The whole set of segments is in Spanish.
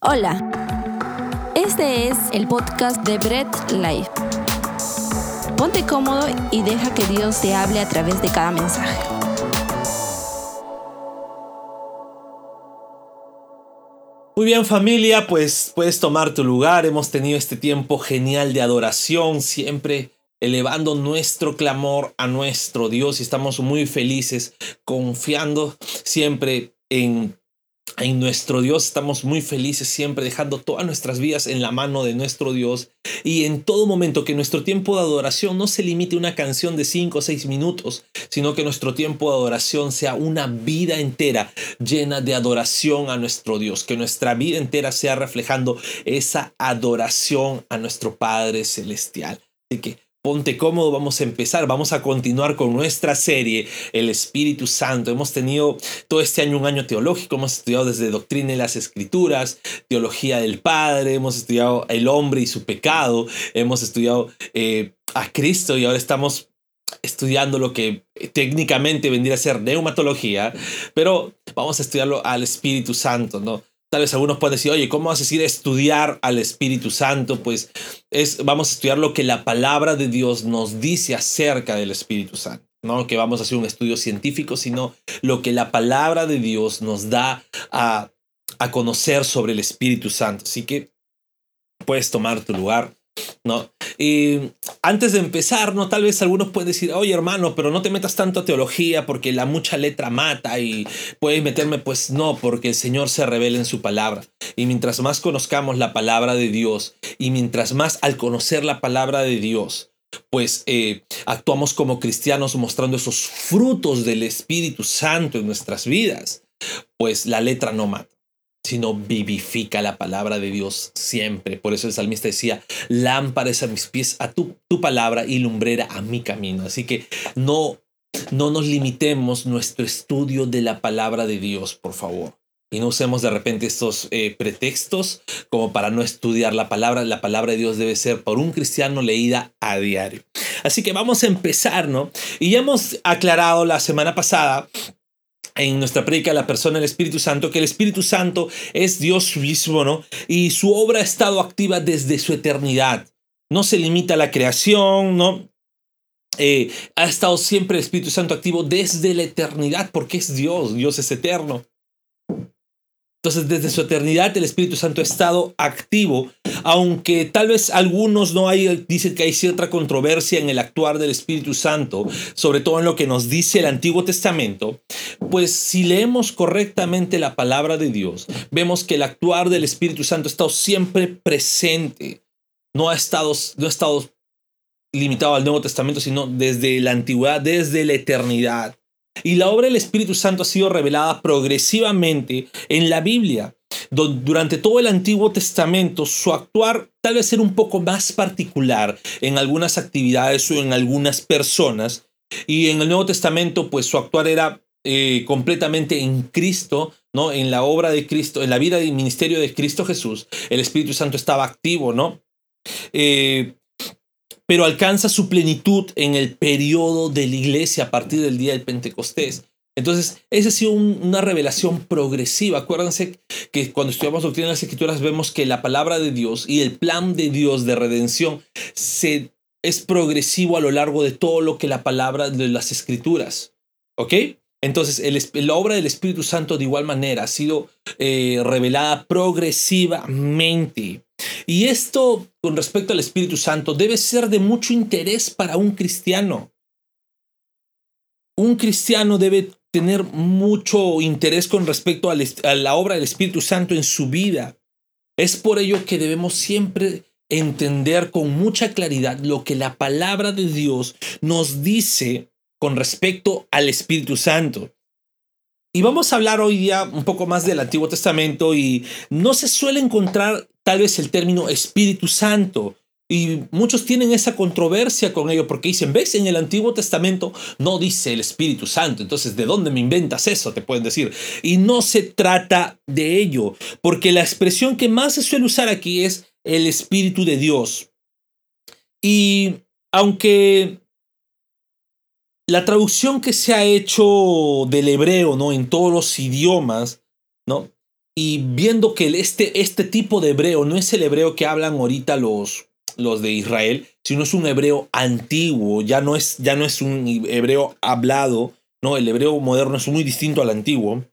Hola, este es el podcast de Bread Life. Ponte cómodo y deja que Dios te hable a través de cada mensaje. Muy bien familia, pues puedes tomar tu lugar. Hemos tenido este tiempo genial de adoración, siempre elevando nuestro clamor a nuestro Dios y estamos muy felices, confiando siempre en en nuestro Dios estamos muy felices siempre dejando todas nuestras vidas en la mano de nuestro Dios y en todo momento que nuestro tiempo de adoración no se limite a una canción de 5 o 6 minutos, sino que nuestro tiempo de adoración sea una vida entera llena de adoración a nuestro Dios, que nuestra vida entera sea reflejando esa adoración a nuestro Padre Celestial. Así que Ponte cómodo, vamos a empezar, vamos a continuar con nuestra serie, El Espíritu Santo. Hemos tenido todo este año un año teológico, hemos estudiado desde doctrina y las escrituras, teología del Padre, hemos estudiado el hombre y su pecado, hemos estudiado eh, a Cristo y ahora estamos estudiando lo que técnicamente vendría a ser neumatología, pero vamos a estudiarlo al Espíritu Santo, ¿no? Tal vez algunos pueden decir, oye, ¿cómo vas a decir estudiar al Espíritu Santo? Pues es, vamos a estudiar lo que la palabra de Dios nos dice acerca del Espíritu Santo. No que vamos a hacer un estudio científico, sino lo que la palabra de Dios nos da a, a conocer sobre el Espíritu Santo. Así que puedes tomar tu lugar. ¿No? Y antes de empezar, ¿no? Tal vez algunos pueden decir, oye hermano, pero no te metas tanto a teología porque la mucha letra mata y puedes meterme, pues no, porque el Señor se revela en su palabra. Y mientras más conozcamos la palabra de Dios y mientras más al conocer la palabra de Dios, pues eh, actuamos como cristianos mostrando esos frutos del Espíritu Santo en nuestras vidas, pues la letra no mata sino vivifica la palabra de Dios siempre. Por eso el salmista decía, lámparas a mis pies a tu, tu palabra y lumbrera a mi camino. Así que no, no nos limitemos nuestro estudio de la palabra de Dios, por favor. Y no usemos de repente estos eh, pretextos como para no estudiar la palabra. La palabra de Dios debe ser por un cristiano leída a diario. Así que vamos a empezar, ¿no? Y ya hemos aclarado la semana pasada en nuestra predica la persona del Espíritu Santo, que el Espíritu Santo es Dios mismo, ¿no? Y su obra ha estado activa desde su eternidad. No se limita a la creación, ¿no? Eh, ha estado siempre el Espíritu Santo activo desde la eternidad, porque es Dios, Dios es eterno. Entonces, desde su eternidad, el Espíritu Santo ha estado activo, aunque tal vez algunos no hay, dicen que hay cierta controversia en el actuar del Espíritu Santo, sobre todo en lo que nos dice el Antiguo Testamento, pues si leemos correctamente la palabra de Dios, vemos que el actuar del Espíritu Santo ha estado siempre presente, no ha estado, no ha estado limitado al Nuevo Testamento, sino desde la antigüedad, desde la eternidad. Y la obra del Espíritu Santo ha sido revelada progresivamente en la Biblia. Durante todo el Antiguo Testamento, su actuar tal vez era un poco más particular en algunas actividades o en algunas personas. Y en el Nuevo Testamento, pues su actuar era eh, completamente en Cristo, ¿no? En la obra de Cristo, en la vida y ministerio de Cristo Jesús. El Espíritu Santo estaba activo, ¿no? Eh, pero alcanza su plenitud en el periodo de la iglesia a partir del día del Pentecostés. Entonces, esa ha sido una revelación progresiva. Acuérdense que cuando estudiamos doctrina de las escrituras vemos que la palabra de Dios y el plan de Dios de redención se, es progresivo a lo largo de todo lo que la palabra de las escrituras. ¿Ok? Entonces, la obra del Espíritu Santo de igual manera ha sido eh, revelada progresivamente. Y esto con respecto al Espíritu Santo debe ser de mucho interés para un cristiano. Un cristiano debe tener mucho interés con respecto a la obra del Espíritu Santo en su vida. Es por ello que debemos siempre entender con mucha claridad lo que la palabra de Dios nos dice con respecto al Espíritu Santo. Y vamos a hablar hoy día un poco más del Antiguo Testamento y no se suele encontrar tal vez el término Espíritu Santo. Y muchos tienen esa controversia con ello porque dicen, ves, en el Antiguo Testamento no dice el Espíritu Santo, entonces ¿de dónde me inventas eso? Te pueden decir. Y no se trata de ello, porque la expresión que más se suele usar aquí es el Espíritu de Dios. Y aunque la traducción que se ha hecho del hebreo, ¿no? En todos los idiomas, ¿no? Y viendo que este, este tipo de hebreo no es el hebreo que hablan ahorita los, los de Israel, sino es un hebreo antiguo, ya no es, ya no es un hebreo hablado, no, el hebreo moderno es muy distinto al antiguo.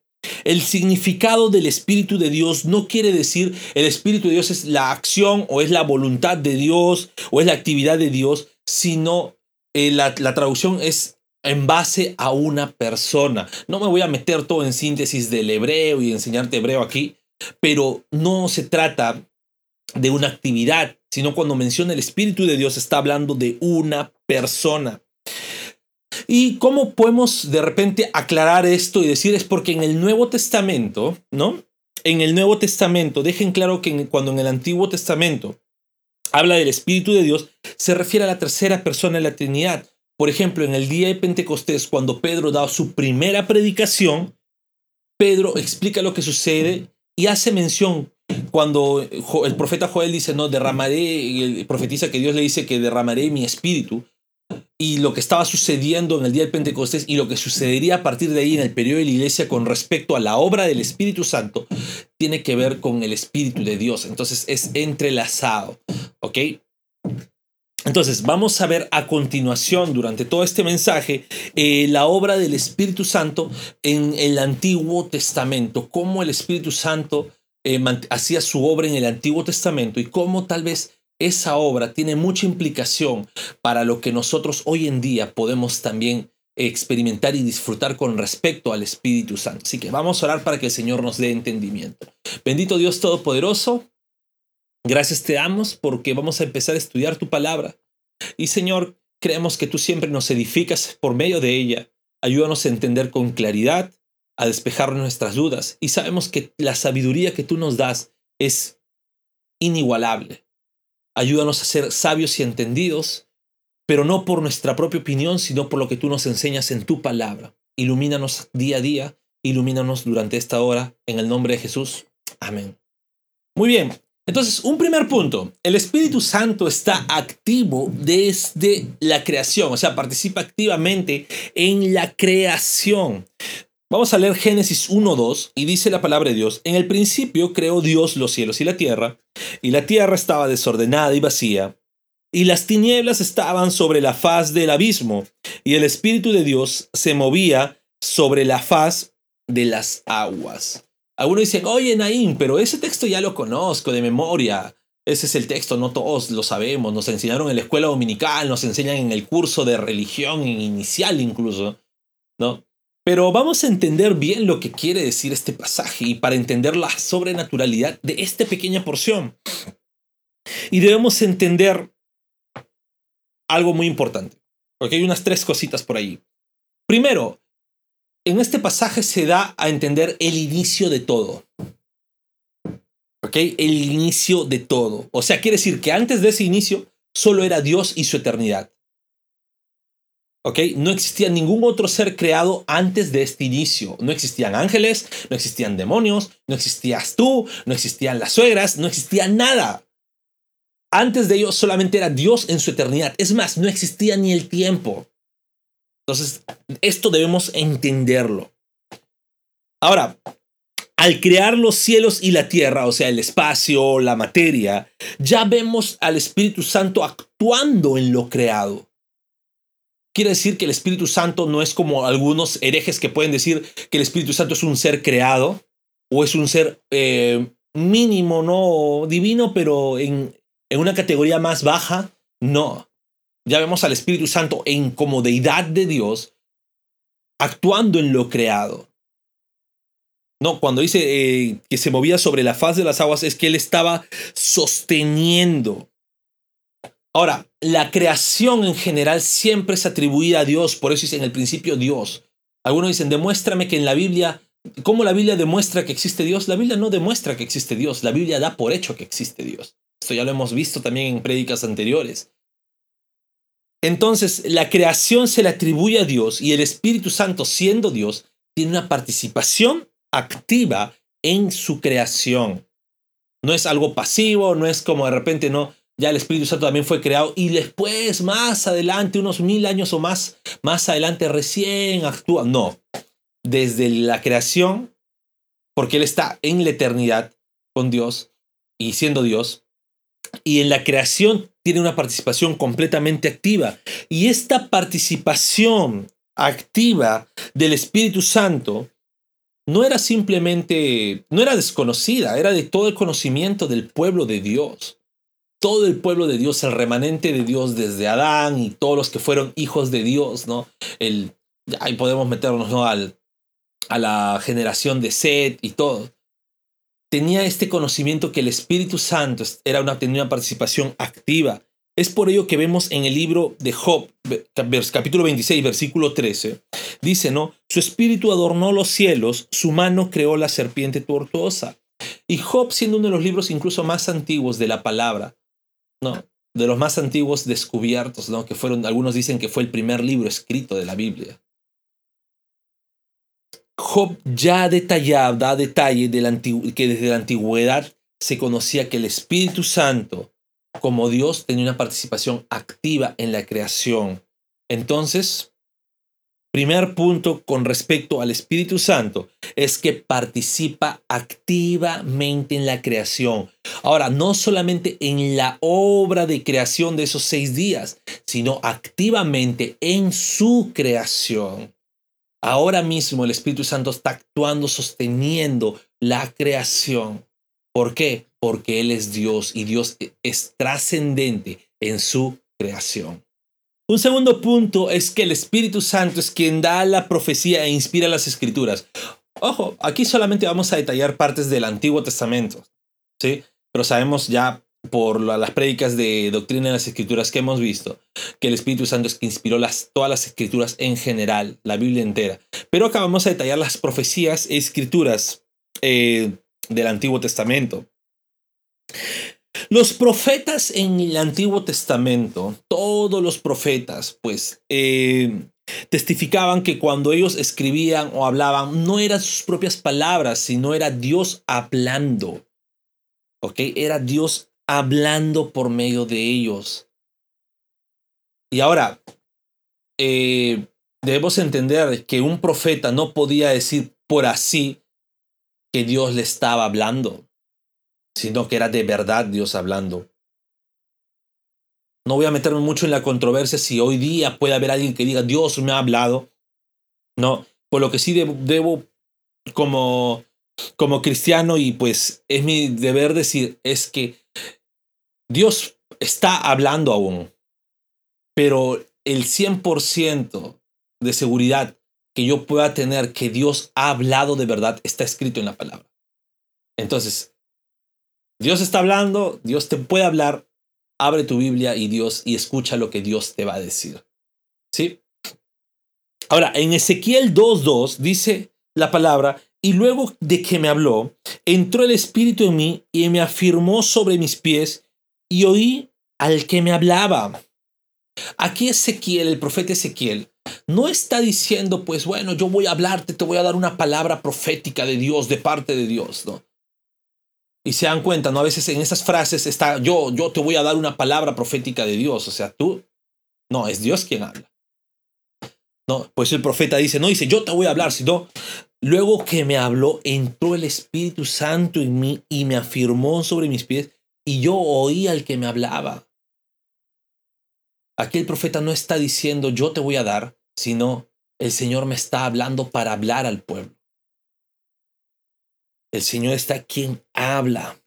El significado del Espíritu de Dios no quiere decir el Espíritu de Dios es la acción o es la voluntad de Dios o es la actividad de Dios, sino eh, la, la traducción es en base a una persona. No me voy a meter todo en síntesis del hebreo y enseñarte hebreo aquí, pero no se trata de una actividad, sino cuando menciona el Espíritu de Dios está hablando de una persona. ¿Y cómo podemos de repente aclarar esto y decir es porque en el Nuevo Testamento, ¿no? En el Nuevo Testamento, dejen claro que cuando en el Antiguo Testamento habla del Espíritu de Dios, se refiere a la tercera persona de la Trinidad. Por ejemplo, en el día de Pentecostés, cuando Pedro da su primera predicación, Pedro explica lo que sucede y hace mención cuando el profeta Joel dice, no, derramaré, profetiza que Dios le dice que derramaré mi espíritu, y lo que estaba sucediendo en el día del Pentecostés y lo que sucedería a partir de ahí en el periodo de la iglesia con respecto a la obra del Espíritu Santo, tiene que ver con el Espíritu de Dios. Entonces es entrelazado, ¿ok? Entonces, vamos a ver a continuación, durante todo este mensaje, eh, la obra del Espíritu Santo en el Antiguo Testamento, cómo el Espíritu Santo eh, hacía su obra en el Antiguo Testamento y cómo tal vez esa obra tiene mucha implicación para lo que nosotros hoy en día podemos también experimentar y disfrutar con respecto al Espíritu Santo. Así que vamos a orar para que el Señor nos dé entendimiento. Bendito Dios Todopoderoso, Gracias te damos porque vamos a empezar a estudiar tu palabra. Y Señor, creemos que tú siempre nos edificas por medio de ella. Ayúdanos a entender con claridad, a despejar nuestras dudas. Y sabemos que la sabiduría que tú nos das es inigualable. Ayúdanos a ser sabios y entendidos, pero no por nuestra propia opinión, sino por lo que tú nos enseñas en tu palabra. Ilumínanos día a día, ilumínanos durante esta hora, en el nombre de Jesús. Amén. Muy bien, entonces, un primer punto, el Espíritu Santo está activo desde la creación, o sea, participa activamente en la creación. Vamos a leer Génesis 1.2 y dice la palabra de Dios, en el principio creó Dios los cielos y la tierra, y la tierra estaba desordenada y vacía, y las tinieblas estaban sobre la faz del abismo, y el Espíritu de Dios se movía sobre la faz de las aguas. Algunos dicen, oye, Naim, pero ese texto ya lo conozco de memoria. Ese es el texto, no todos lo sabemos. Nos enseñaron en la escuela dominical, nos enseñan en el curso de religión inicial incluso, ¿no? Pero vamos a entender bien lo que quiere decir este pasaje y para entender la sobrenaturalidad de esta pequeña porción. Y debemos entender algo muy importante, porque hay unas tres cositas por ahí. Primero, en este pasaje se da a entender el inicio de todo. ¿Ok? El inicio de todo. O sea, quiere decir que antes de ese inicio solo era Dios y su eternidad. ¿Ok? No existía ningún otro ser creado antes de este inicio. No existían ángeles, no existían demonios, no existías tú, no existían las suegras, no existía nada. Antes de ello solamente era Dios en su eternidad. Es más, no existía ni el tiempo. Entonces, esto debemos entenderlo. Ahora, al crear los cielos y la tierra, o sea, el espacio, la materia, ya vemos al Espíritu Santo actuando en lo creado. Quiere decir que el Espíritu Santo no es como algunos herejes que pueden decir que el Espíritu Santo es un ser creado o es un ser eh, mínimo, no divino, pero en, en una categoría más baja. No. Ya vemos al Espíritu Santo en como deidad de Dios actuando en lo creado. No, cuando dice eh, que se movía sobre la faz de las aguas es que él estaba sosteniendo. Ahora, la creación en general siempre es atribuida a Dios, por eso dice en el principio Dios. Algunos dicen, demuéstrame que en la Biblia, ¿cómo la Biblia demuestra que existe Dios? La Biblia no demuestra que existe Dios, la Biblia da por hecho que existe Dios. Esto ya lo hemos visto también en prédicas anteriores. Entonces, la creación se le atribuye a Dios y el Espíritu Santo, siendo Dios, tiene una participación activa en su creación. No es algo pasivo, no es como de repente, no, ya el Espíritu Santo también fue creado y después, más adelante, unos mil años o más, más adelante recién actúa. No, desde la creación, porque Él está en la eternidad con Dios y siendo Dios. Y en la creación tiene una participación completamente activa. Y esta participación activa del Espíritu Santo no era simplemente, no era desconocida, era de todo el conocimiento del pueblo de Dios. Todo el pueblo de Dios, el remanente de Dios desde Adán y todos los que fueron hijos de Dios, ¿no? El, ahí podemos meternos ¿no? Al, a la generación de Seth y todo. Tenía este conocimiento que el Espíritu Santo era una, tenía una participación activa. Es por ello que vemos en el libro de Job, capítulo 26, versículo 13, dice, ¿no? Su espíritu adornó los cielos, su mano creó la serpiente tortuosa. Y Job, siendo uno de los libros incluso más antiguos de la palabra, ¿no? De los más antiguos descubiertos, ¿no? Que fueron, algunos dicen que fue el primer libro escrito de la Biblia. Job ya detallaba, da detalle de que desde la antigüedad se conocía que el Espíritu Santo, como Dios, tenía una participación activa en la creación. Entonces, primer punto con respecto al Espíritu Santo es que participa activamente en la creación. Ahora, no solamente en la obra de creación de esos seis días, sino activamente en su creación. Ahora mismo el Espíritu Santo está actuando, sosteniendo la creación. ¿Por qué? Porque Él es Dios y Dios es trascendente en su creación. Un segundo punto es que el Espíritu Santo es quien da la profecía e inspira las escrituras. Ojo, aquí solamente vamos a detallar partes del Antiguo Testamento, ¿sí? Pero sabemos ya por las prédicas de doctrina de las escrituras que hemos visto, que el Espíritu Santo es que inspiró las, todas las escrituras en general, la Biblia entera. Pero acá vamos a detallar las profecías e escrituras eh, del Antiguo Testamento. Los profetas en el Antiguo Testamento, todos los profetas, pues, eh, testificaban que cuando ellos escribían o hablaban, no eran sus propias palabras, sino era Dios hablando. ¿Ok? Era Dios hablando por medio de ellos. Y ahora, eh, debemos entender que un profeta no podía decir por así que Dios le estaba hablando, sino que era de verdad Dios hablando. No voy a meterme mucho en la controversia si hoy día puede haber alguien que diga Dios me ha hablado. No, por lo que sí debo, debo como, como cristiano y pues es mi deber decir es que Dios está hablando aún, pero el 100% de seguridad que yo pueda tener que Dios ha hablado de verdad está escrito en la palabra. Entonces, Dios está hablando, Dios te puede hablar, abre tu Biblia y Dios y escucha lo que Dios te va a decir. ¿Sí? Ahora, en Ezequiel 2.2 dice la palabra, y luego de que me habló, entró el Espíritu en mí y me afirmó sobre mis pies y oí al que me hablaba. Aquí Ezequiel, el profeta Ezequiel, no está diciendo, pues bueno, yo voy a hablarte, te voy a dar una palabra profética de Dios, de parte de Dios, ¿no? Y se dan cuenta, ¿no? A veces en esas frases está, yo, yo te voy a dar una palabra profética de Dios, o sea, tú, no, es Dios quien habla. No, pues el profeta dice, no dice, yo te voy a hablar, sino, luego que me habló, entró el Espíritu Santo en mí y me afirmó sobre mis pies y yo oí al que me hablaba. Aquel profeta no está diciendo yo te voy a dar, sino el Señor me está hablando para hablar al pueblo. El Señor está quien habla.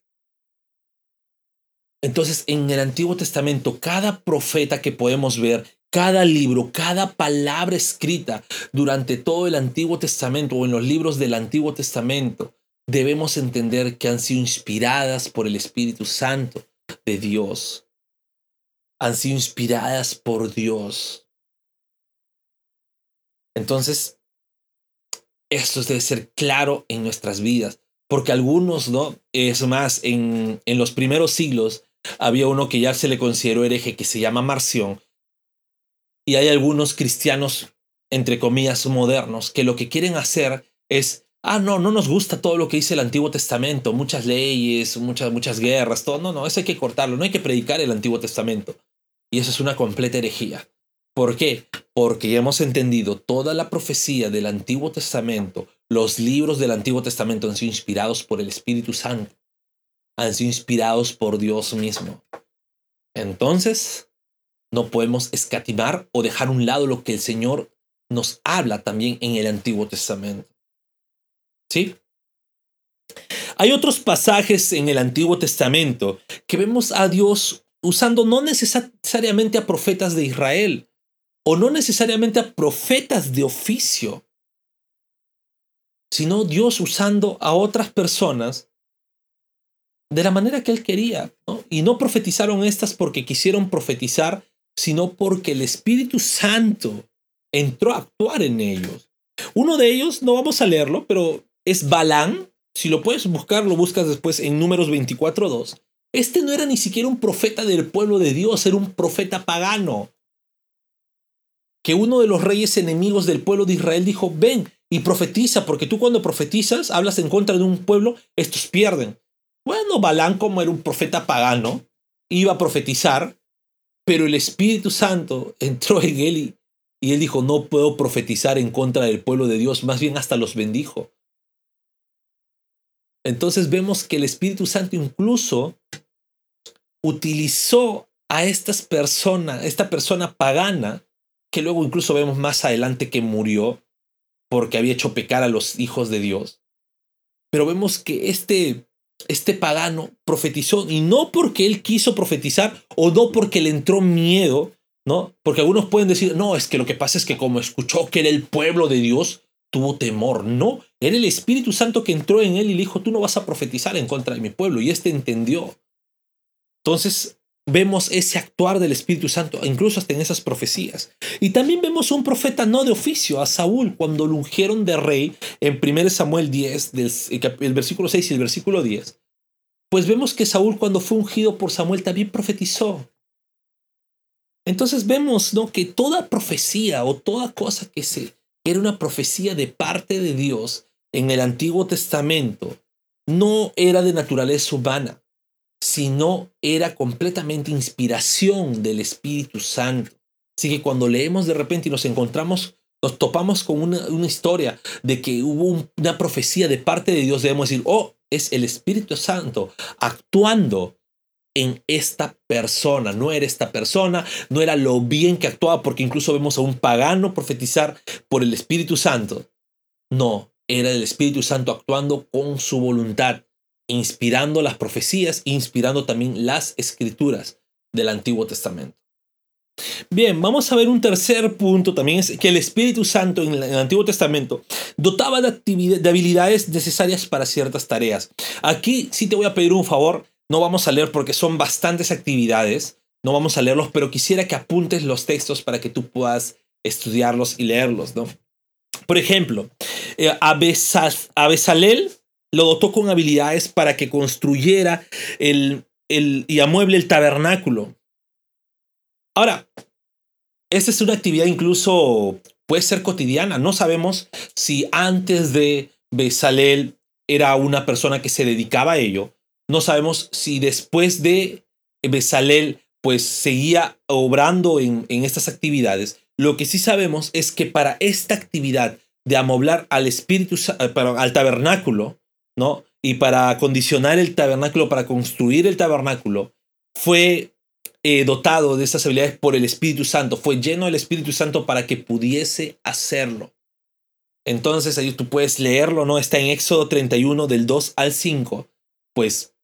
Entonces, en el Antiguo Testamento, cada profeta que podemos ver, cada libro, cada palabra escrita durante todo el Antiguo Testamento o en los libros del Antiguo Testamento, debemos entender que han sido inspiradas por el Espíritu Santo de Dios. Han sido inspiradas por Dios. Entonces, esto debe ser claro en nuestras vidas, porque algunos, ¿no? Es más, en, en los primeros siglos había uno que ya se le consideró hereje que se llama Marción, y hay algunos cristianos, entre comillas, modernos, que lo que quieren hacer es ah, no, no nos gusta todo lo que dice el Antiguo Testamento, muchas leyes, muchas, muchas guerras, todo. No, no, eso hay que cortarlo, no hay que predicar el Antiguo Testamento. Y eso es una completa herejía. ¿Por qué? Porque ya hemos entendido toda la profecía del Antiguo Testamento los libros del Antiguo Testamento han sido inspirados por el Espíritu Santo, han sido inspirados por Dios mismo. Entonces, no podemos escatimar o dejar a un lado lo que el Señor nos habla también en el Antiguo Testamento. ¿Sí? Hay otros pasajes en el Antiguo Testamento que vemos a Dios usando no necesariamente a profetas de Israel o no necesariamente a profetas de oficio, sino Dios usando a otras personas de la manera que Él quería. Y no profetizaron estas porque quisieron profetizar, sino porque el Espíritu Santo entró a actuar en ellos. Uno de ellos, no vamos a leerlo, pero es Balán. Si lo puedes buscar, lo buscas después en números 24.2. Este no era ni siquiera un profeta del pueblo de Dios, era un profeta pagano. Que uno de los reyes enemigos del pueblo de Israel dijo, ven y profetiza, porque tú cuando profetizas, hablas en contra de un pueblo, estos pierden. Bueno, Balán como era un profeta pagano, iba a profetizar, pero el Espíritu Santo entró en él y y él dijo, no puedo profetizar en contra del pueblo de Dios, más bien hasta los bendijo. Entonces vemos que el Espíritu Santo incluso utilizó a estas personas, esta persona pagana, que luego incluso vemos más adelante que murió porque había hecho pecar a los hijos de Dios. Pero vemos que este, este pagano profetizó y no porque él quiso profetizar o no porque le entró miedo, ¿no? Porque algunos pueden decir, no, es que lo que pasa es que como escuchó que era el pueblo de Dios, tuvo temor. No, era el Espíritu Santo que entró en él y le dijo, tú no vas a profetizar en contra de mi pueblo. Y este entendió. Entonces vemos ese actuar del Espíritu Santo, incluso hasta en esas profecías. Y también vemos un profeta no de oficio, a Saúl, cuando lo ungieron de rey en 1 Samuel 10, del, el versículo 6 y el versículo 10. Pues vemos que Saúl cuando fue ungido por Samuel también profetizó. Entonces vemos ¿no? que toda profecía o toda cosa que se era una profecía de parte de Dios en el Antiguo Testamento no era de naturaleza humana, sino era completamente inspiración del Espíritu Santo. Así que cuando leemos de repente y nos encontramos, nos topamos con una, historia de que hubo una profecía de parte de Dios, debemos decir, oh, es el Espíritu Santo actuando en esta persona. No era esta persona, no era lo bien que actuaba, porque incluso vemos a un pagano profetizar por el Espíritu Santo. No, era el Espíritu Santo actuando con su voluntad, inspirando las profecías, inspirando también las escrituras del Antiguo Testamento. Bien, vamos a ver un tercer punto también, es que el Espíritu Santo en el Antiguo Testamento dotaba de, de habilidades necesarias para ciertas tareas. Aquí sí te voy a pedir un favor, no vamos a leer porque son bastantes actividades, no vamos a leerlos, pero quisiera que apuntes los textos para que tú puedas estudiarlos y leerlos, ¿no? Por ejemplo, eh, a lo dotó con habilidades para que construyera el, el, y amueble el tabernáculo. Ahora, esta es una actividad incluso puede ser cotidiana. No sabemos si antes de Besalel era una persona que se dedicaba a ello, no sabemos si después de Besalel pues seguía obrando en, estas actividades. Lo que sí sabemos es que para esta actividad de amoblar al espíritu, eh, al tabernáculo, ¿no? Y para acondicionar el tabernáculo, para construir el tabernáculo, fue eh, dotado de esas habilidades por el Espíritu Santo, fue lleno del Espíritu Santo para que pudiese hacerlo. Entonces ahí tú puedes leerlo, ¿no? Está en Éxodo 31 del 2 al 5. Pues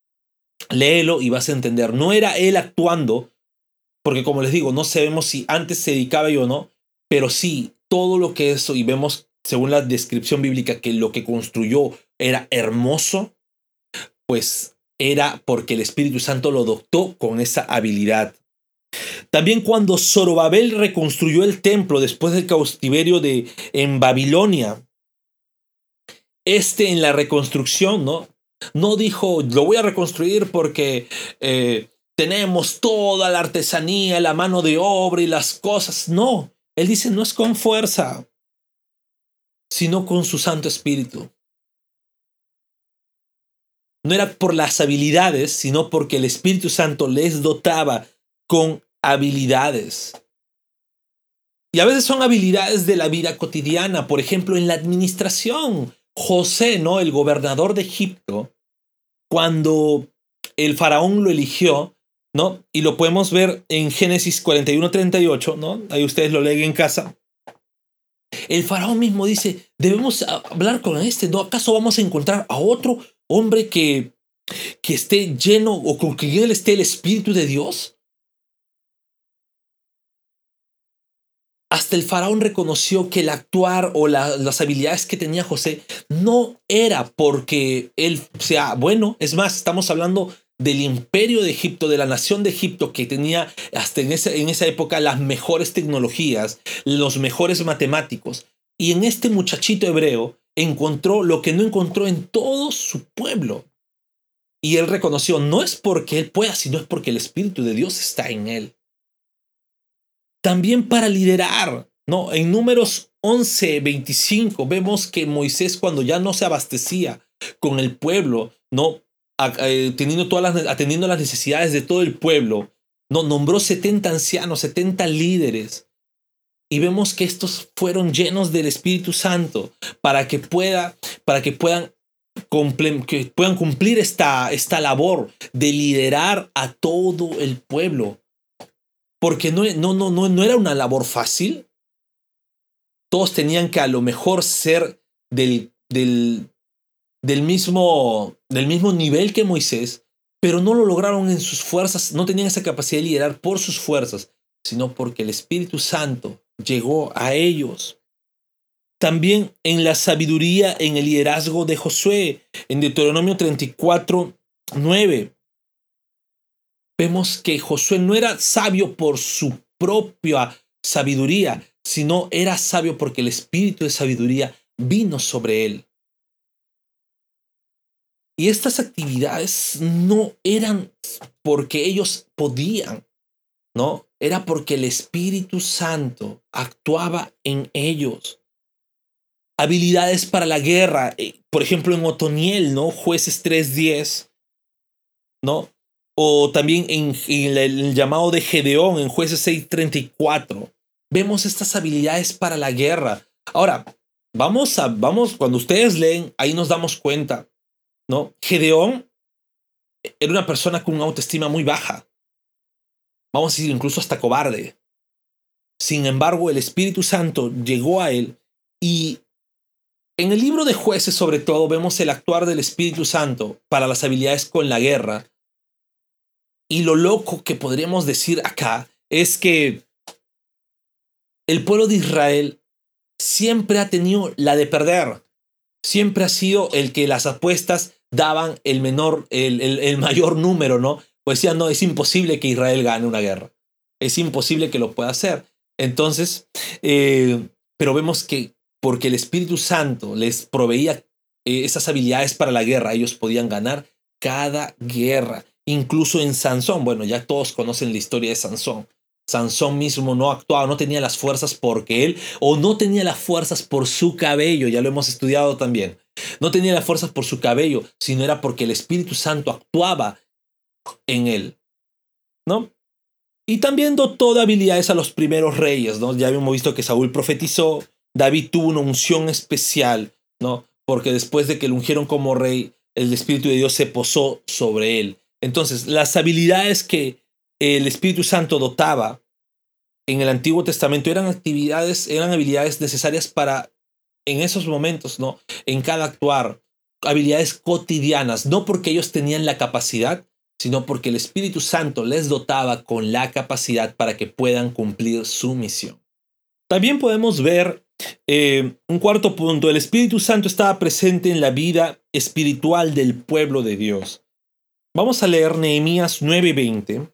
léelo y vas a entender. No era él actuando, porque como les digo, no sabemos si antes se dedicaba yo o no, pero sí, todo lo que eso, y vemos según la descripción bíblica que lo que construyó era hermoso, pues era porque el Espíritu Santo lo adoptó con esa habilidad. También cuando Zorobabel reconstruyó el templo después del cautiverio de, en Babilonia, este en la reconstrucción, ¿no? No dijo, lo voy a reconstruir porque eh, tenemos toda la artesanía, la mano de obra y las cosas. No, él dice, no es con fuerza, sino con su Santo Espíritu. No era por las habilidades, sino porque el Espíritu Santo les dotaba con habilidades. Y a veces son habilidades de la vida cotidiana, por ejemplo, en la administración José, ¿no? El gobernador de Egipto, cuando el faraón lo eligió, ¿no? Y lo podemos ver en Génesis 41-38, ¿no? Ahí ustedes lo leen en casa. El faraón mismo dice, debemos hablar con este, ¿no? ¿Acaso vamos a encontrar a otro hombre que, que esté lleno o con quien él esté el Espíritu de Dios? Hasta el faraón reconoció que el actuar o las habilidades que tenía José no era porque él sea bueno. Es más, estamos hablando del imperio de Egipto, de la nación de Egipto, que tenía hasta en esa, en esa época las mejores tecnologías, los mejores matemáticos. Y en este muchachito hebreo encontró lo que no encontró en todo su pueblo. Y él reconoció, no es porque él pueda, sino es porque el Espíritu de Dios está en él también para liderar. ¿no? En números 11, 25 vemos que Moisés cuando ya no se abastecía con el pueblo, ¿no? Eh, teniendo todas las, atendiendo las necesidades de todo el pueblo, ¿no? nombró 70 ancianos, 70 líderes. Y vemos que estos fueron llenos del Espíritu Santo para que, pueda, para que puedan que puedan cumplir esta, esta labor de liderar a todo el pueblo porque no, no, no, no, no era una labor fácil. Todos tenían que a lo mejor ser del, del, del, mismo, del mismo nivel que Moisés, pero no lo lograron en sus fuerzas, no tenían esa capacidad de liderar por sus fuerzas, sino porque el Espíritu Santo llegó a ellos. También en la sabiduría, en el liderazgo de Josué, en Deuteronomio 34, 9 vemos que Josué no era sabio por su propia sabiduría, sino era sabio porque el espíritu de sabiduría vino sobre él. Y estas actividades no eran porque ellos podían, ¿no? Era porque el Espíritu Santo actuaba en ellos. Habilidades para la guerra, eh, por ejemplo en Otoniel, ¿no? Jueces 3.10, ¿no? O también en, el, llamado de Gedeón en jueces 6:34. Vemos estas habilidades para la guerra. Ahora, vamos a, vamos, cuando ustedes leen, ahí nos damos cuenta, ¿no? Gedeón era una persona con una autoestima muy baja. Vamos a decir, incluso hasta cobarde. Sin embargo, el Espíritu Santo llegó a él y en el libro de jueces sobre todo vemos el actuar del Espíritu Santo para las habilidades con la guerra y lo loco que podríamos decir acá es que el pueblo de Israel siempre ha tenido la de perder. Siempre ha sido el que las apuestas daban el menor, el, el, mayor número, ¿no? Pues decían, no, es imposible que Israel gane una guerra. Es imposible que lo pueda hacer. Entonces, eh, pero vemos que porque el Espíritu Santo les proveía eh, esas habilidades para la guerra, ellos podían ganar cada guerra. Incluso en Sansón, bueno, ya todos conocen la historia de Sansón. Sansón mismo no actuaba, no tenía las fuerzas porque él, o no tenía las fuerzas por su cabello, ya lo hemos estudiado también. No tenía las fuerzas por su cabello, sino era porque el Espíritu Santo actuaba en él. ¿No? Y también dotó de habilidades a los primeros reyes, ¿no? Ya habíamos visto que Saúl profetizó, David tuvo una unción especial, ¿no? Porque después de que lo ungieron como rey, el Espíritu de Dios se posó sobre él. Entonces, las habilidades que el Espíritu Santo dotaba en el Antiguo Testamento eran actividades, eran habilidades necesarias para en esos momentos, ¿no? En cada actuar, habilidades cotidianas, no porque ellos tenían la capacidad, sino porque el Espíritu Santo les dotaba con la capacidad para que puedan cumplir su misión. También podemos ver eh, un cuarto punto, el Espíritu Santo estaba presente en la vida espiritual del pueblo de Dios. Vamos a leer Nehemías 9:20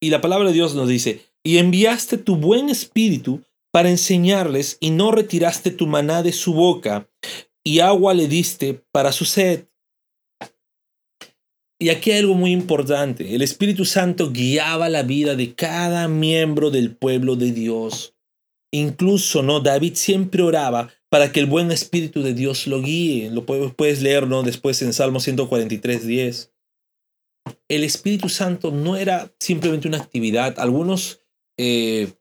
y la palabra de Dios nos dice, y enviaste tu buen espíritu para enseñarles y no retiraste tu maná de su boca y agua le diste para su sed. Y aquí hay algo muy importante. El Espíritu Santo guiaba la vida de cada miembro del pueblo de Dios. Incluso, ¿no? David siempre oraba para que el buen Espíritu de Dios lo guíe. Lo puedes leer, ¿no? Después en Salmo 143, 10 el Espíritu Santo no era simplemente una actividad. Algunos eh,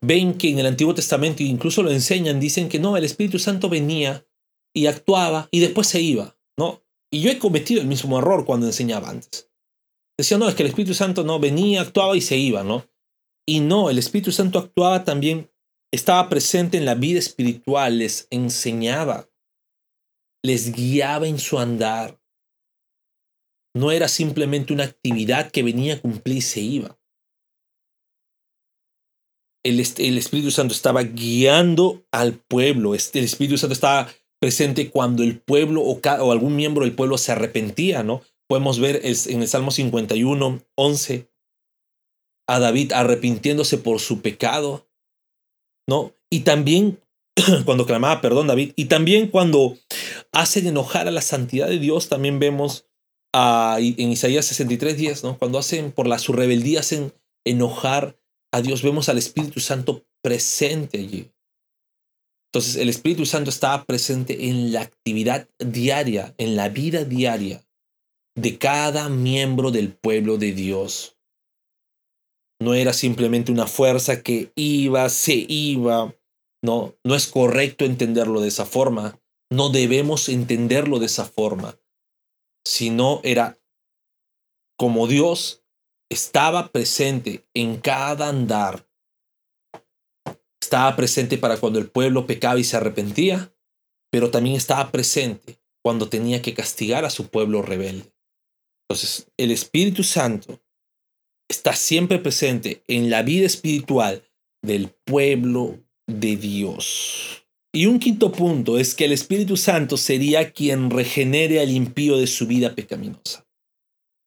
ven que en el Antiguo Testamento, incluso lo enseñan, dicen que no, el Espíritu Santo venía y actuaba y después se iba, ¿no? Y yo he cometido el mismo error cuando enseñaba antes. Decía, no, es que el Espíritu Santo no venía, actuaba y se iba, ¿no? Y no, el Espíritu Santo actuaba también, estaba presente en la vida espiritual, les enseñaba, les guiaba en su andar. No era simplemente una actividad que venía a cumplir y se iba. El, Espíritu Santo estaba guiando al pueblo, el Espíritu Santo estaba presente cuando el pueblo o, o algún miembro del pueblo se arrepentía, ¿no? Podemos ver en el Salmo 51, 11, a David arrepintiéndose por su pecado, ¿no? Y también cuando clamaba perdón David, y también cuando hacen enojar a la santidad de Dios, también vemos en Isaías 63, 10, ¿no? Cuando hacen por la su rebeldía, hacen enojar a Dios, vemos al Espíritu Santo presente allí. Entonces el Espíritu Santo estaba presente en la actividad diaria, en la vida diaria de cada miembro del pueblo de Dios. No era simplemente una fuerza que iba, se iba. No, no es correcto entenderlo de esa forma. No debemos entenderlo de esa forma. Sino era como Dios estaba presente en cada andar. Estaba presente para cuando el pueblo pecaba y se arrepentía, pero también estaba presente cuando tenía que castigar a su pueblo rebelde. Entonces, el Espíritu Santo está siempre presente en la vida espiritual del pueblo de Dios. Y un quinto punto es que el Espíritu Santo sería quien regenere al impío de su vida pecaminosa.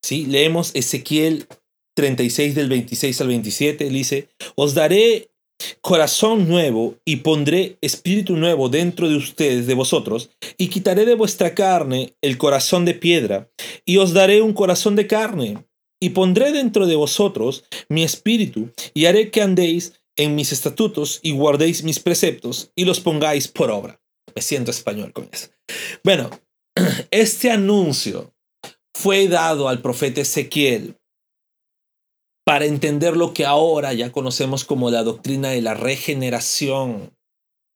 ¿Sí? Leemos Ezequiel 36 del 26 al 27, dice, os daré corazón nuevo y pondré espíritu nuevo dentro de ustedes, de vosotros, y quitaré de vuestra carne el corazón de piedra, y os daré un corazón de carne, y pondré dentro de vosotros mi espíritu, y haré que andéis en mis estatutos y guardéis mis preceptos y los pongáis por obra. Me siento español con eso. Bueno, este anuncio fue dado al profeta Ezequiel para entender lo que ahora ya conocemos como la doctrina de la regeneración.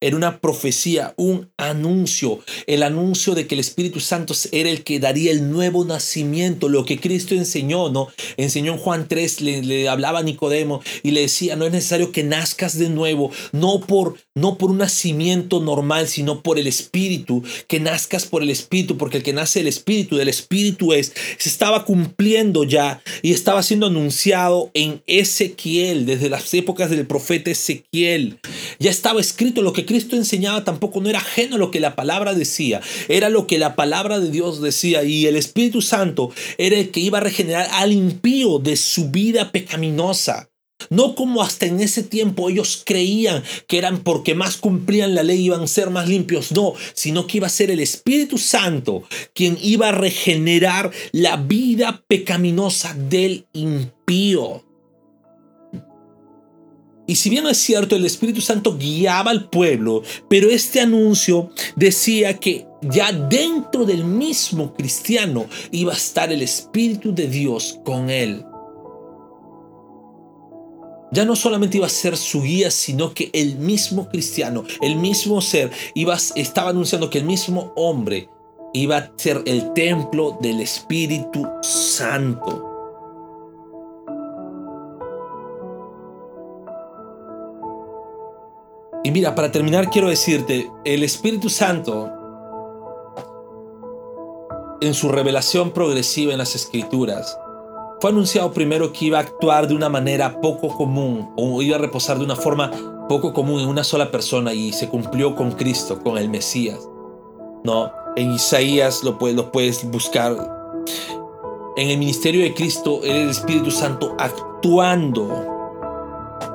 Era una profecía, un anuncio, el anuncio de que el Espíritu Santo era el que daría el nuevo nacimiento, lo que Cristo enseñó, ¿no? Enseñó en Juan 3, le, le hablaba a Nicodemo y le decía, no es necesario que nazcas de nuevo, no por, no por un nacimiento normal, sino por el Espíritu, que nazcas por el Espíritu, porque el que nace del Espíritu, del Espíritu es, se estaba cumpliendo ya y estaba siendo anunciado en Ezequiel, desde las épocas del profeta Ezequiel. Ya estaba escrito lo que Cristo enseñaba tampoco no era ajeno a lo que la palabra decía, era lo que la palabra de Dios decía y el Espíritu Santo era el que iba a regenerar al impío de su vida pecaminosa. No como hasta en ese tiempo ellos creían que eran porque más cumplían la ley iban a ser más limpios, no, sino que iba a ser el Espíritu Santo quien iba a regenerar la vida pecaminosa del impío. Y si bien es cierto, el Espíritu Santo guiaba al pueblo, pero este anuncio decía que ya dentro del mismo cristiano iba a estar el Espíritu de Dios con él. Ya no solamente iba a ser su guía, sino que el mismo cristiano, el mismo ser, iba, estaba anunciando que el mismo hombre iba a ser el templo del Espíritu Santo. Y mira, para terminar quiero decirte, el Espíritu Santo, en su revelación progresiva en las Escrituras, fue anunciado primero que iba a actuar de una manera poco común o iba a reposar de una forma poco común en una sola persona y se cumplió con Cristo, con el Mesías. No, en Isaías lo puedes, lo puedes buscar. En el ministerio de Cristo el Espíritu Santo actuando.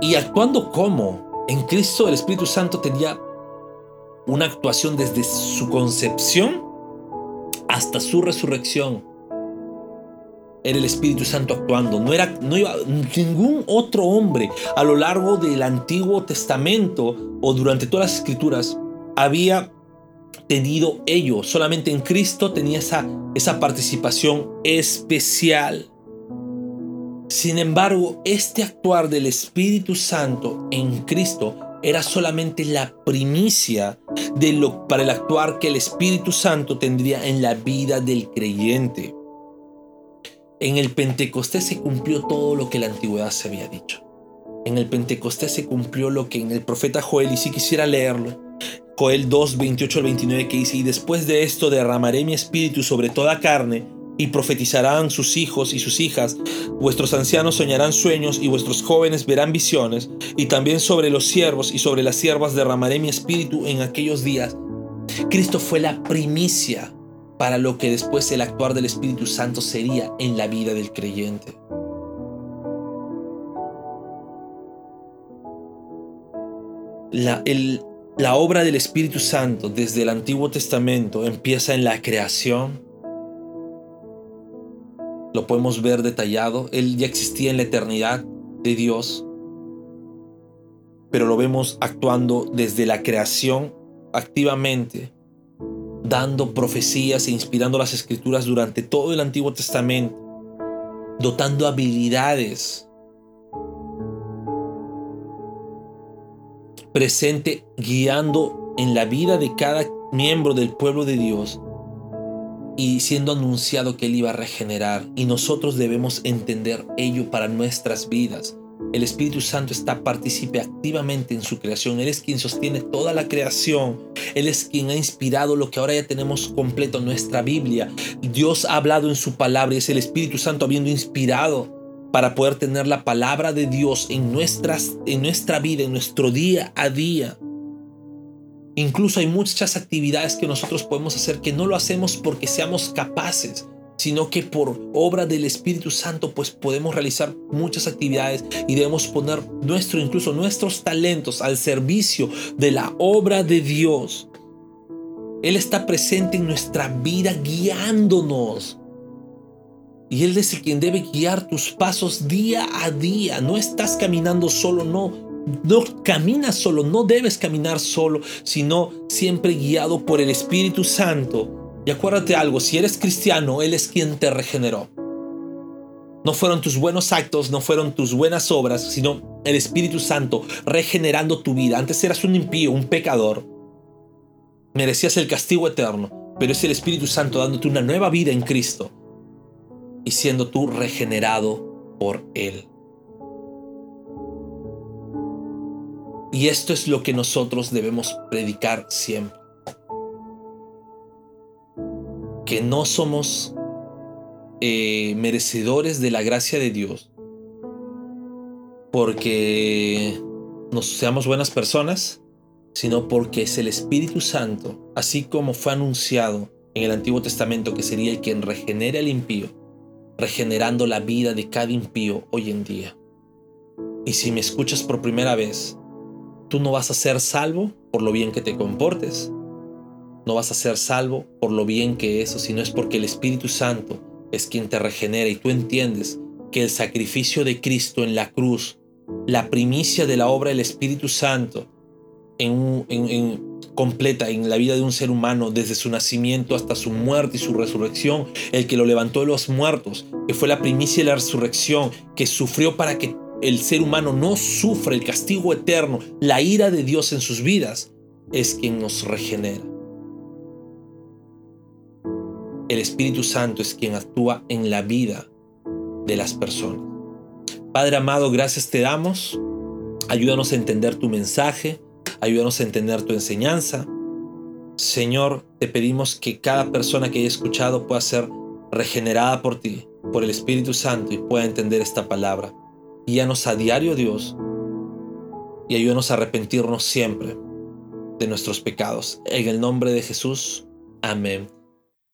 ¿Y actuando cómo? En Cristo el Espíritu Santo tenía una actuación desde su concepción hasta su resurrección. Era el Espíritu Santo actuando. No era no iba, ningún otro hombre a lo largo del Antiguo Testamento o durante todas las Escrituras había tenido ello. Solamente en Cristo tenía esa, esa participación especial. Sin embargo, este actuar del Espíritu Santo en Cristo era solamente la primicia de lo, para el actuar que el Espíritu Santo tendría en la vida del creyente. En el Pentecostés se cumplió todo lo que la antigüedad se había dicho. En el Pentecostés se cumplió lo que en el profeta Joel, y si quisiera leerlo, Joel 2, 28 al 29, que dice, y después de esto derramaré mi espíritu sobre toda carne, y profetizarán sus hijos y sus hijas, vuestros ancianos soñarán sueños y vuestros jóvenes verán visiones, y también sobre los siervos y sobre las siervas derramaré mi espíritu en aquellos días. Cristo fue la primicia para lo que después el actuar del Espíritu Santo sería en la vida del creyente. La, obra del Espíritu Santo desde el Antiguo Testamento empieza en la creación. Lo podemos ver detallado. Él ya existía en la eternidad de Dios. Pero lo vemos actuando desde la creación activamente dando profecías e inspirando las escrituras durante todo el Antiguo Testamento, dotando habilidades, presente guiando en la vida de cada miembro del pueblo de Dios y siendo anunciado que Él iba a regenerar. Y nosotros debemos entender ello para nuestras vidas. El Espíritu Santo está participe activamente en su creación. Él es quien sostiene toda la creación. Él es quien ha inspirado lo que ahora ya tenemos completo nuestra Biblia. Dios ha hablado en su palabra y es el Espíritu Santo habiendo inspirado para poder tener la palabra de Dios en, nuestras, en nuestra vida, en nuestro día a día. Incluso hay muchas actividades que nosotros podemos hacer que no lo hacemos porque seamos capaces, sino que por obra del Espíritu Santo pues podemos realizar muchas actividades y debemos poner nuestro incluso nuestros talentos al servicio de la obra de Dios. Él está presente en nuestra vida guiándonos. Y Él es el quien debe guiar tus pasos día a día. No estás caminando solo, no. No caminas solo, no debes caminar solo, sino siempre guiado por el Espíritu Santo y acuérdate algo, si eres cristiano, Él es quien te regeneró. No fueron tus buenos actos, no fueron tus buenas obras, sino el Espíritu Santo regenerando tu vida. Antes eras un impío, un pecador. Merecías el castigo eterno, pero es el Espíritu Santo dándote una nueva vida en Cristo y siendo tú regenerado por Él. Y esto es lo que nosotros debemos predicar siempre. Que no somos eh, merecedores de la gracia de Dios porque nos seamos buenas personas, sino porque es el Espíritu Santo, así como fue anunciado en el Antiguo Testamento que sería el quien regenera el impío, regenerando la vida de cada impío hoy en día. Y si me escuchas por primera vez, tú no vas a ser salvo por lo bien que te comportes, no vas a ser salvo por lo bien que eso, sino es porque el Espíritu Santo es quien te regenera y tú entiendes que el sacrificio de Cristo en la cruz, la primicia de la obra del Espíritu Santo en, completa en la vida de un ser humano desde su nacimiento hasta su muerte y su resurrección, el que lo levantó de los muertos, que fue la primicia de la resurrección, que sufrió para que el ser humano no sufra el castigo eterno, la ira de Dios en sus vidas, es quien nos regenera. El Espíritu Santo es quien actúa en la vida de las personas. Padre amado, gracias te damos. Ayúdanos a entender tu mensaje. Ayúdanos a entender tu enseñanza. Señor, te pedimos que cada persona que haya escuchado pueda ser regenerada por ti, por el Espíritu Santo y pueda entender esta palabra. Guíanos a diario, Dios, y ayúdanos a arrepentirnos siempre de nuestros pecados. En el nombre de Jesús. Amén.